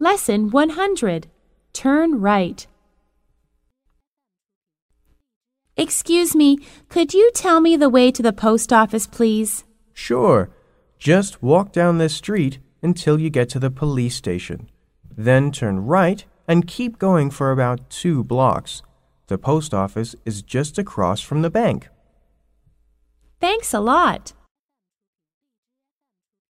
Lesson 100 Turn right. Excuse me, could you tell me the way to the post office, please? Sure. Just walk down this street until you get to the police station. Then turn right and keep going for about two blocks. The post office is just across from the bank. Thanks a lot.